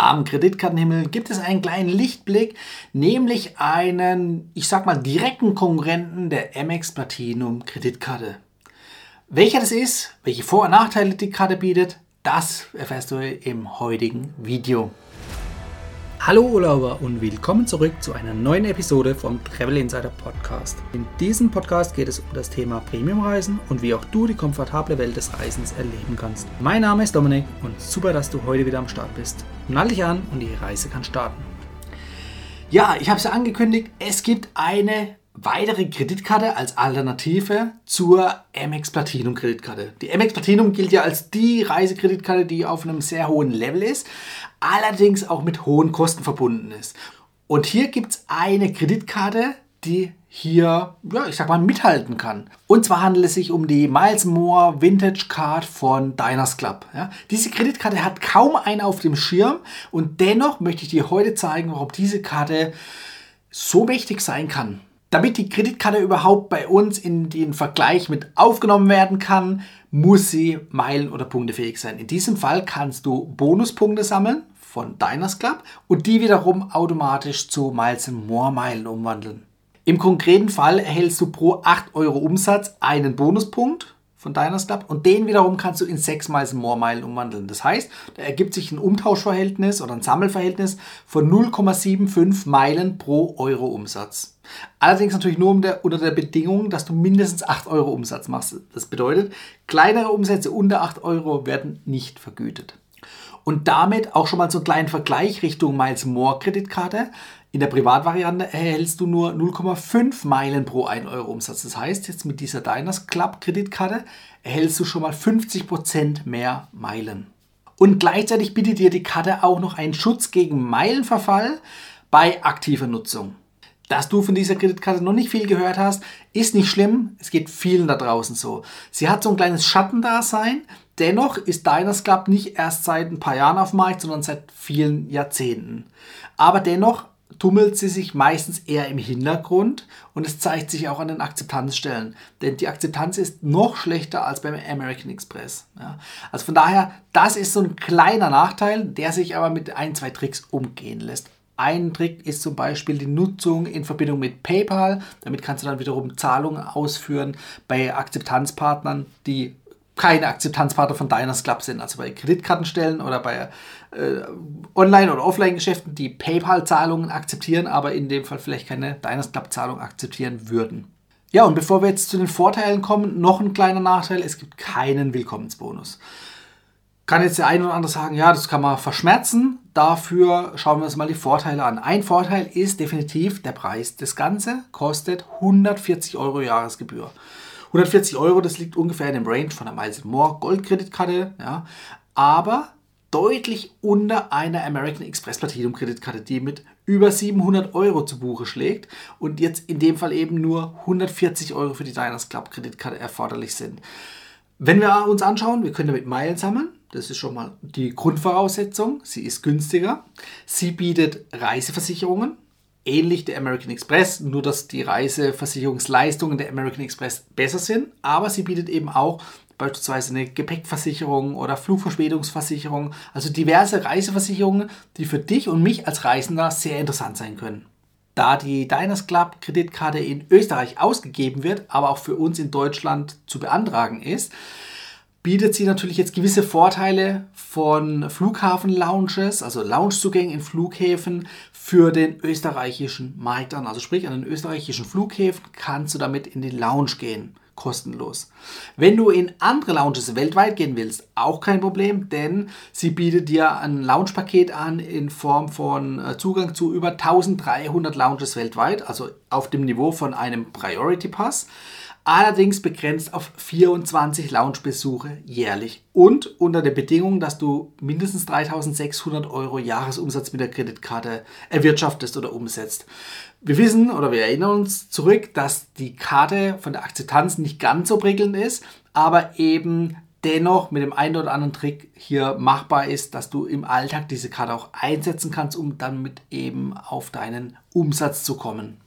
Am Kreditkartenhimmel gibt es einen kleinen Lichtblick, nämlich einen, ich sag mal, direkten Konkurrenten der Amex Platinum Kreditkarte. Welcher das ist, welche Vor- und Nachteile die Karte bietet, das erfährst du im heutigen Video. Hallo Urlauber und willkommen zurück zu einer neuen Episode vom Travel Insider Podcast. In diesem Podcast geht es um das Thema Premiumreisen und wie auch du die komfortable Welt des Reisens erleben kannst. Mein Name ist Dominik und super, dass du heute wieder am Start bist. Nall dich an und die Reise kann starten. Ja, ich habe es ja angekündigt, es gibt eine weitere Kreditkarte als Alternative zur Amex Platinum Kreditkarte. Die Amex Platinum gilt ja als die Reisekreditkarte, die auf einem sehr hohen Level ist, allerdings auch mit hohen Kosten verbunden ist. Und hier gibt es eine Kreditkarte, die hier, ja, ich sag mal, mithalten kann. Und zwar handelt es sich um die Miles More Vintage Card von Diners Club. Ja. Diese Kreditkarte hat kaum einen auf dem Schirm und dennoch möchte ich dir heute zeigen, warum diese Karte so mächtig sein kann. Damit die Kreditkarte überhaupt bei uns in den Vergleich mit aufgenommen werden kann, muss sie Meilen- oder Punktefähig sein. In diesem Fall kannst du Bonuspunkte sammeln von Diners Club und die wiederum automatisch zu Miles More Meilen umwandeln. Im konkreten Fall erhältst du pro 8 Euro Umsatz einen Bonuspunkt von Diners Club und den wiederum kannst du in 6 Miles More Meilen umwandeln. Das heißt, da ergibt sich ein Umtauschverhältnis oder ein Sammelverhältnis von 0,75 Meilen pro Euro Umsatz. Allerdings natürlich nur unter der Bedingung, dass du mindestens 8 Euro Umsatz machst. Das bedeutet, kleinere Umsätze unter 8 Euro werden nicht vergütet. Und damit auch schon mal so einen kleinen Vergleich Richtung Miles More Kreditkarte. In der Privatvariante erhältst du nur 0,5 Meilen pro 1 Euro Umsatz. Das heißt, jetzt mit dieser Diners Club Kreditkarte erhältst du schon mal 50% mehr Meilen. Und gleichzeitig bietet dir die Karte auch noch einen Schutz gegen Meilenverfall bei aktiver Nutzung. Dass du von dieser Kreditkarte noch nicht viel gehört hast, ist nicht schlimm. Es geht vielen da draußen so. Sie hat so ein kleines Schattendasein. Dennoch ist Diners Club nicht erst seit ein paar Jahren auf dem Markt, sondern seit vielen Jahrzehnten. Aber dennoch tummelt sie sich meistens eher im Hintergrund und es zeigt sich auch an den Akzeptanzstellen. Denn die Akzeptanz ist noch schlechter als beim American Express. Ja. Also von daher, das ist so ein kleiner Nachteil, der sich aber mit ein, zwei Tricks umgehen lässt. Ein Trick ist zum Beispiel die Nutzung in Verbindung mit PayPal. Damit kannst du dann wiederum Zahlungen ausführen bei Akzeptanzpartnern, die keine Akzeptanzpartner von Diners Club sind, also bei Kreditkartenstellen oder bei äh, Online- oder Offline-Geschäften, die PayPal-Zahlungen akzeptieren, aber in dem Fall vielleicht keine Diners Club-Zahlung akzeptieren würden. Ja, und bevor wir jetzt zu den Vorteilen kommen, noch ein kleiner Nachteil, es gibt keinen Willkommensbonus kann jetzt der eine oder andere sagen, ja, das kann man verschmerzen. Dafür schauen wir uns mal die Vorteile an. Ein Vorteil ist definitiv der Preis. Das Ganze kostet 140 Euro Jahresgebühr. 140 Euro, das liegt ungefähr in dem Range von der Miles More Goldkreditkarte, ja, aber deutlich unter einer American Express Platinum Kreditkarte, die mit über 700 Euro zu Buche schlägt und jetzt in dem Fall eben nur 140 Euro für die Diners Club Kreditkarte erforderlich sind. Wenn wir uns anschauen, wir können damit Meilen sammeln. Das ist schon mal die Grundvoraussetzung. Sie ist günstiger. Sie bietet Reiseversicherungen, ähnlich der American Express, nur dass die Reiseversicherungsleistungen der American Express besser sind. Aber sie bietet eben auch beispielsweise eine Gepäckversicherung oder Flugverspätungsversicherung, also diverse Reiseversicherungen, die für dich und mich als Reisender sehr interessant sein können. Da die Diners Club Kreditkarte in Österreich ausgegeben wird, aber auch für uns in Deutschland zu beantragen ist, bietet sie natürlich jetzt gewisse Vorteile von Flughafen-Lounges, also Loungezugängen in Flughäfen für den österreichischen Markt an. Also sprich, an den österreichischen Flughäfen kannst du damit in die Lounge gehen kostenlos. Wenn du in andere Lounges weltweit gehen willst, auch kein Problem, denn sie bietet dir ein Lounge-Paket an in Form von äh, Zugang zu über 1300 Lounges weltweit, also auf dem Niveau von einem Priority Pass allerdings begrenzt auf 24 Lounge-Besuche jährlich und unter der Bedingung, dass du mindestens 3600 Euro Jahresumsatz mit der Kreditkarte erwirtschaftest oder umsetzt. Wir wissen oder wir erinnern uns zurück, dass die Karte von der Akzeptanz nicht ganz so prickelnd ist, aber eben dennoch mit dem einen oder anderen Trick hier machbar ist, dass du im Alltag diese Karte auch einsetzen kannst, um damit eben auf deinen Umsatz zu kommen.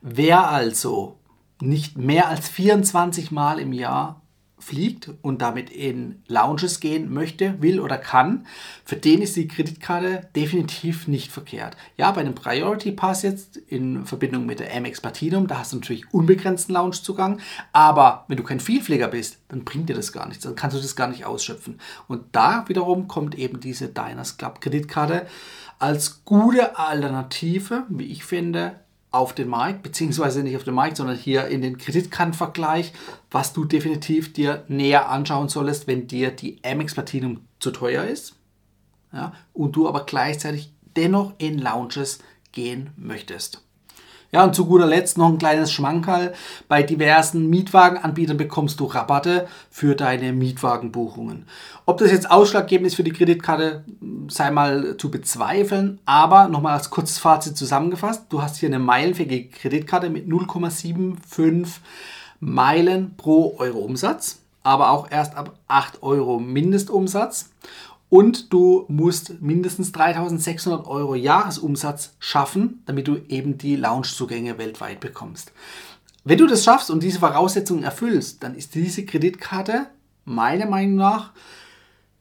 Wer also nicht mehr als 24 Mal im Jahr fliegt und damit in Lounges gehen möchte, will oder kann, für den ist die Kreditkarte definitiv nicht verkehrt. Ja, bei einem Priority Pass jetzt in Verbindung mit der Amex Platinum, da hast du natürlich unbegrenzten Loungezugang, aber wenn du kein Vielflieger bist, dann bringt dir das gar nichts, dann kannst du das gar nicht ausschöpfen. Und da wiederum kommt eben diese Diners Club Kreditkarte als gute Alternative, wie ich finde, auf den Markt, beziehungsweise nicht auf den Markt, sondern hier in den Kreditkartenvergleich, was du definitiv dir näher anschauen solltest, wenn dir die Amex Platinum zu teuer ist ja, und du aber gleichzeitig dennoch in Lounges gehen möchtest. Ja, und zu guter Letzt noch ein kleines Schmankerl. Bei diversen Mietwagenanbietern bekommst du Rabatte für deine Mietwagenbuchungen. Ob das jetzt ausschlaggebend ist für die Kreditkarte, sei mal zu bezweifeln. Aber nochmal als kurzes Fazit zusammengefasst. Du hast hier eine meilenfähige Kreditkarte mit 0,75 Meilen pro Euro Umsatz. Aber auch erst ab 8 Euro Mindestumsatz und du musst mindestens 3600 Euro Jahresumsatz schaffen, damit du eben die Loungezugänge weltweit bekommst. Wenn du das schaffst und diese Voraussetzungen erfüllst, dann ist diese Kreditkarte meiner Meinung nach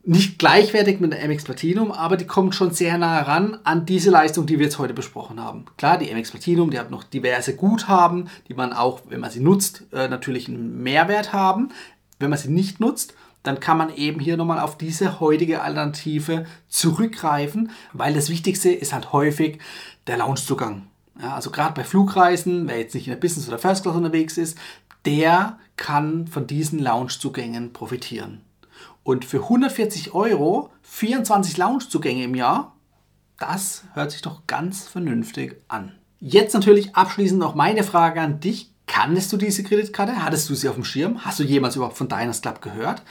nicht gleichwertig mit der MX Platinum, aber die kommt schon sehr nah ran an diese Leistung, die wir jetzt heute besprochen haben. Klar, die MX Platinum, die hat noch diverse Guthaben, die man auch, wenn man sie nutzt, äh, natürlich einen Mehrwert haben. Wenn man sie nicht nutzt, dann kann man eben hier nochmal auf diese heutige Alternative zurückgreifen, weil das Wichtigste ist halt häufig der Loungezugang. Ja, also gerade bei Flugreisen, wer jetzt nicht in der Business- oder First Class unterwegs ist, der kann von diesen Loungezugängen profitieren. Und für 140 Euro 24 Loungezugänge im Jahr, das hört sich doch ganz vernünftig an. Jetzt natürlich abschließend noch meine Frage an dich. Kanntest du diese Kreditkarte? Hattest du sie auf dem Schirm? Hast du jemals überhaupt von Diners Club gehört?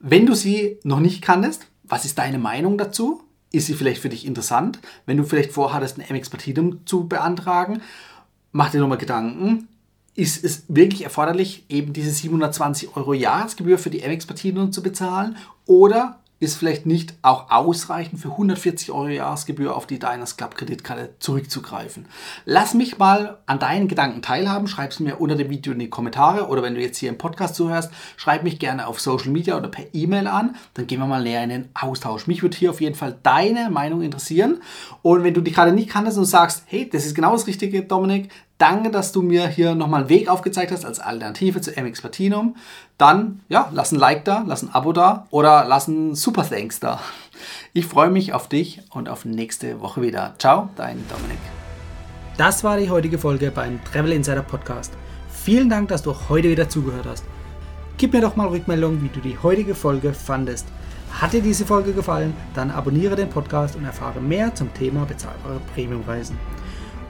Wenn du sie noch nicht kanntest, was ist deine Meinung dazu? Ist sie vielleicht für dich interessant? Wenn du vielleicht vorhattest, ein MX Platinum zu beantragen, mach dir nochmal Gedanken. Ist es wirklich erforderlich, eben diese 720 Euro Jahresgebühr für die MX Platinum zu bezahlen? Oder ist vielleicht nicht auch ausreichend für 140 Euro Jahresgebühr auf die Diners Club Kreditkarte zurückzugreifen. Lass mich mal an deinen Gedanken teilhaben. Schreib es mir unter dem Video in die Kommentare oder wenn du jetzt hier im Podcast zuhörst, schreib mich gerne auf Social Media oder per E-Mail an. Dann gehen wir mal näher in den Austausch. Mich würde hier auf jeden Fall deine Meinung interessieren. Und wenn du die Karte nicht kanntest und sagst, hey, das ist genau das Richtige, Dominik, Danke, dass du mir hier nochmal einen Weg aufgezeigt hast als Alternative zu MX Platinum. Dann, ja, lass ein Like da, lass ein Abo da oder lass ein Super Thanks da. Ich freue mich auf dich und auf nächste Woche wieder. Ciao, dein Dominik. Das war die heutige Folge beim Travel Insider Podcast. Vielen Dank, dass du heute wieder zugehört hast. Gib mir doch mal Rückmeldung, wie du die heutige Folge fandest. Hat dir diese Folge gefallen? Dann abonniere den Podcast und erfahre mehr zum Thema bezahlbare Premiumreisen